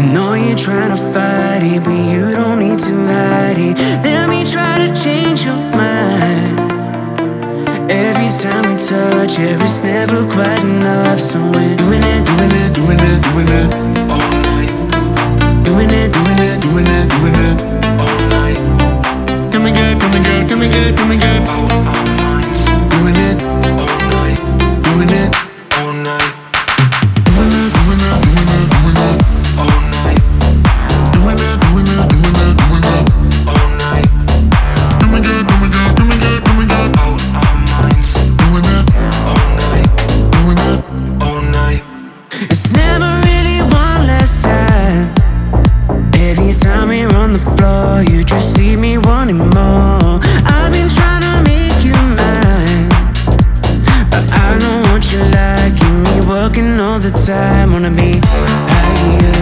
know you're trying to fight it, but you don't need to hide it. Let me try to change your mind. Every time we touch, yeah, it's never quite enough. So we're doing it, doing it, doing it, doing it all night. Doing it, doing it, doing it, doing it all night. Come and get, come and get, come and get, come and get all night. It's never really one last time. Every time we're on the floor, you just leave me wanting more. I've been trying to make you mine, but I don't want you liking me working all the time. Wanna be higher.